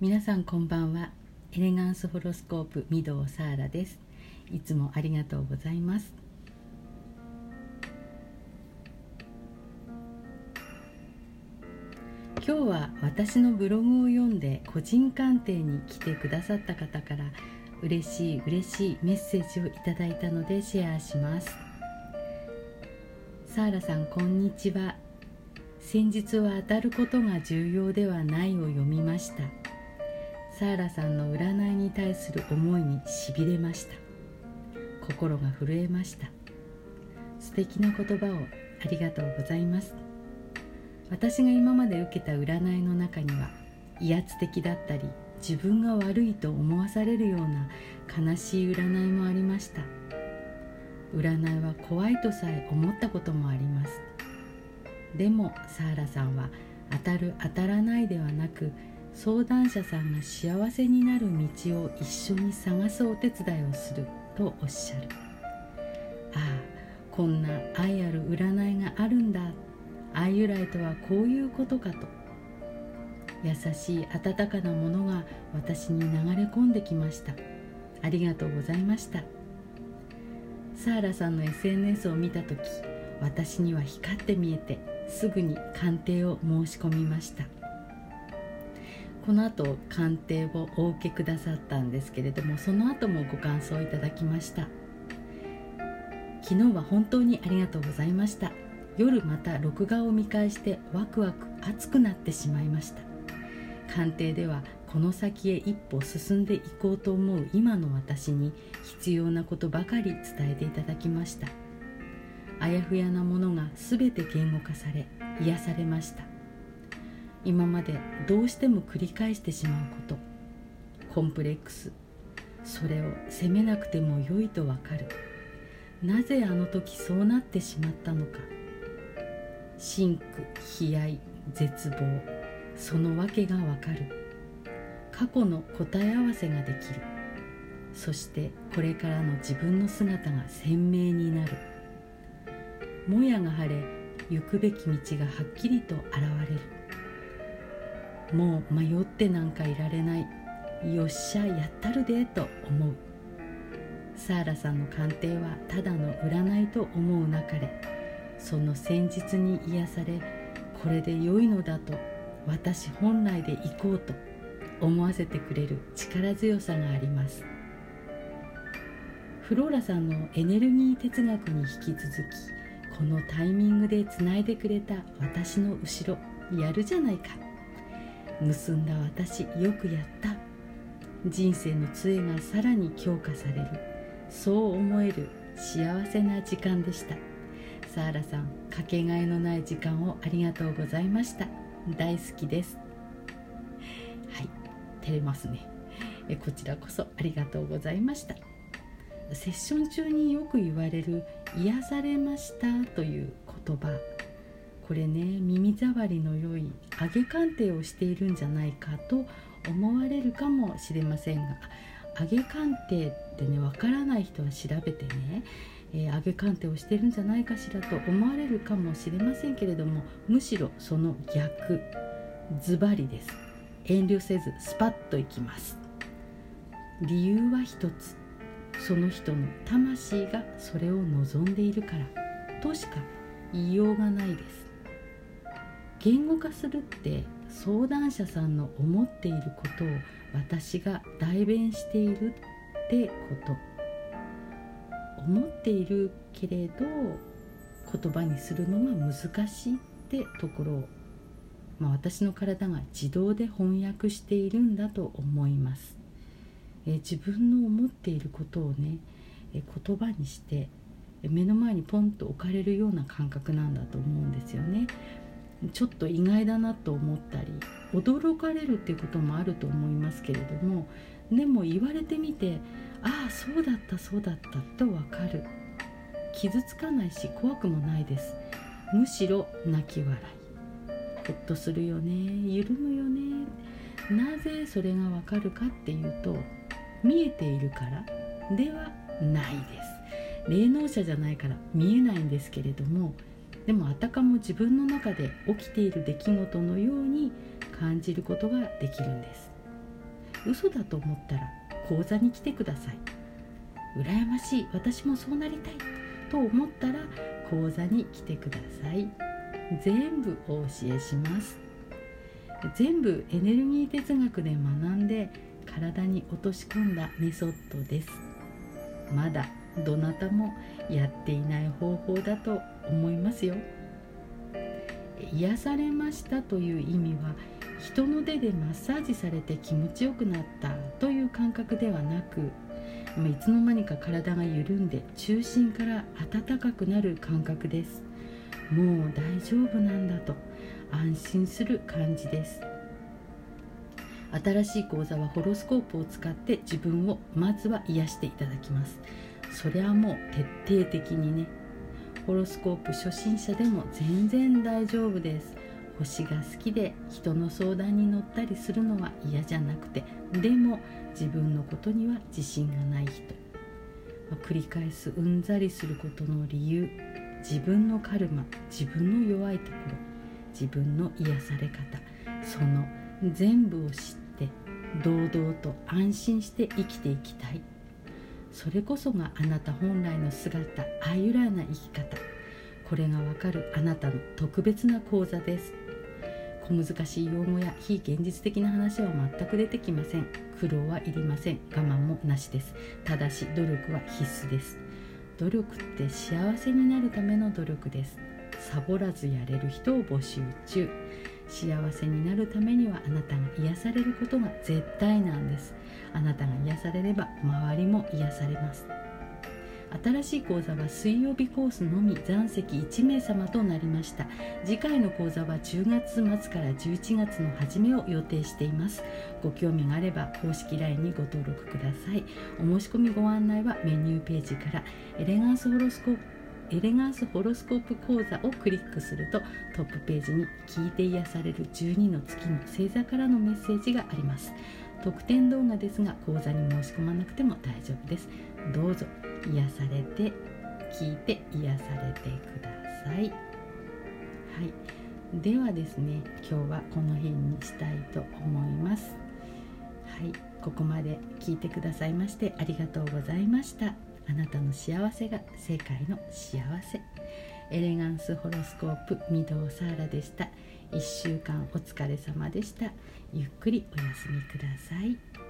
皆さんこんばんは。エレガンスホロスコープ御堂サーラです。いつもありがとうございます。今日は私のブログを読んで個人鑑定に来てくださった方から嬉しい嬉しいメッセージをいただいたのでシェアします。サーラさんこんにちは。先日は当たることが重要ではないを読みました。サーラさんの占いに対する思いにしびれました。心が震えました。素敵な言葉をありがとうございます。私が今まで受けた占いの中には威圧的だったり自分が悪いと思わされるような悲しい占いもありました。占いは怖いとさえ思ったこともあります。でもサーラさんは当たる当たらないではなく相談者さんが幸せになる道を一緒に探すお手伝いをするとおっしゃる。ああこんな愛ある占いがあるんだ。愛由来とはこういうことかと。優しい温かなものが私に流れ込んできました。ありがとうございました。サーラさんの SNS を見た時私には光って見えてすぐに鑑定を申し込みました。この後鑑定をお受けくださったんですけれどもその後もご感想いただきました。昨日は本当にありがとうございました。夜また録画を見返してワクワク熱くなってしまいました。鑑定ではこの先へ一歩進んでいこうと思う今の私に必要なことばかり伝えていただきました。あやふやなものが全て言語化され癒されました。今までどうしても繰り返してしまうこと。コンプレックス。それを責めなくても良いとわかる。なぜあの時そうなってしまったのか。真苦悲哀絶望。その訳がわかる。過去の答え合わせができる。そしてこれからの自分の姿が鮮明になる。もやが晴れ行くべき道がはっきりと現れる。もう迷ってなんかいられない。よっしゃやったるでと思う。サーラさんの鑑定はただの占いと思うなかれその戦術に癒されこれで良いのだと私本来で行こうと思わせてくれる力強さがあります。フローラさんのエネルギー哲学に引き続きこのタイミングでつないでくれた私の後ろやるじゃないか。結んだ私よくやった。人生の杖がさらに強化される。そう思える幸せな時間でした。サーラさんかけがえのない時間をありがとうございました。大好きです。はい照れますね。えこちらこそありがとうございました。セッション中によく言われる癒されましたという言葉。これね耳障りの良い上げ鑑定をしているんじゃないかと思われるかもしれませんが上げ鑑定ってねわからない人は調べてね、えー、上げ鑑定をしてるんじゃないかしらと思われるかもしれませんけれどもむしろその逆ズバリです。遠慮せずスパッといきます。理由は一つ。その人の魂がそれを望んでいるからとしか言いようがないです。言語化するって相談者さんの思っていることを私が代弁しているってこと思っているけれど言葉にするのが難しいってところを、まあ、私の体が自動で翻訳しているんだと思います。え自分の思っていることをねえ言葉にして目の前にポンと置かれるような感覚なんだと思うんですよね。ちょっと意外だなと思ったり驚かれるっていうこともあると思いますけれどもでも言われてみてああそうだったそうだったと分かる。傷つかないし怖くもないです。むしろ泣き笑い。ほっとするよね。緩むよね。なぜそれがわかるかっていうと見えているから。ではないです。霊能者じゃないから見えないんですけれどもでもあたかも自分の中で起きている出来事のように感じることができるんです。嘘だと思ったら講座に来てください。羨ましい私もそうなりたいと思ったら講座に来てください。全部お教えします。全部エネルギー哲学で学んで体に落とし込んだメソッドです。まだどなたもやっていない方法だと思いますよ。癒されましたという意味は人の手でマッサージされて気持ちよくなったという感覚ではなくいつの間にか体が緩んで中心から温かくなる感覚です。もう大丈夫なんだと安心する感じです。新しい講座はホロスコープを使って自分をまずは癒していただきます。それはもう徹底的にねホロスコープ初心者でも全然大丈夫です。星が好きで人の相談に乗ったりするのは嫌じゃなくてでも自分のことには自信がない人、繰り返すうんざりすることの理由自分のカルマ自分の弱いところ自分の癒され方その全部を知って堂々と安心して生きていきたい。それこそがあなた本来の姿あゆらな生き方。これがわかるあなたの特別な講座です。小難しい用語や非現実的な話は全く出てきません。苦労はいりません。我慢もなしです。ただし努力は必須です。努力って幸せになるための努力です。サボらずやれる人を募集中。幸せになるためにはあなたが癒されることが絶対なんです。あなたが癒されれば周りも癒されます。新しい講座は水曜日コースのみ残席1名様となりました。次回の講座は10月末から11月の初めを予定しています。ご興味があれば公式 LINE にご登録ください。お申し込みご案内はメニューページからエレガンスホロスコープエレガンスホロスコープ講座をクリックするとトップページに聞いて癒される12の月の星座からのメッセージがあります。特典動画ですが講座に申し込まなくても大丈夫です。どうぞ癒されて聞いて癒されてください。はい。ではですね今日はこの辺にしたいと思います。はい。ここまで聞いてくださいましてありがとうございました。あなたの幸せが世界の幸せ。エレガンスホロスコープ御堂サーラでした。1週間お疲れ様でした。ゆっくりお休みください。